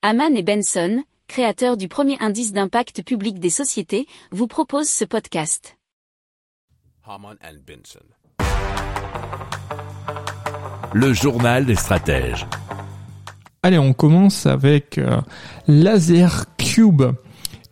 Haman et Benson, créateurs du premier indice d'impact public des sociétés, vous proposent ce podcast. Haman and Benson. Le journal des stratèges. Allez, on commence avec euh, Laser Cube.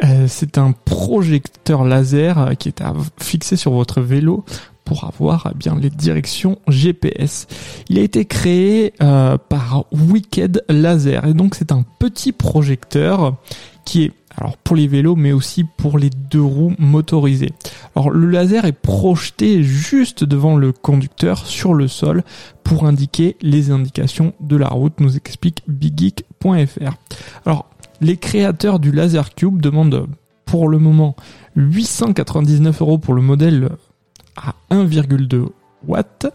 Euh, c'est un projecteur laser euh, qui est à fixer sur votre vélo pour avoir eh bien les directions GPS. Il a été créé euh, par Wicked Laser et donc c'est un petit projecteur qui est alors pour les vélos mais aussi pour les deux roues motorisées. Alors le laser est projeté juste devant le conducteur sur le sol pour indiquer les indications de la route, nous explique biggeek.fr. Alors les créateurs du Laser Cube demandent pour le moment 899 euros pour le modèle à 1,2 watts.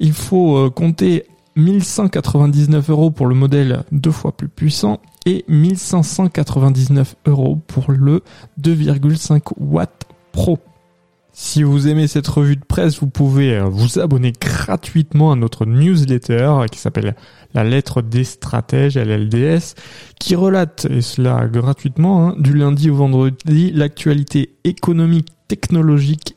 Il faut euh, compter 1199 euros pour le modèle deux fois plus puissant et 1599 euros pour le 2,5 watts pro. Si vous aimez cette revue de presse, vous pouvez euh, vous abonner gratuitement à notre newsletter qui s'appelle La lettre des stratèges, LLDS, qui relate, et cela gratuitement, hein, du lundi au vendredi, l'actualité économique, technologique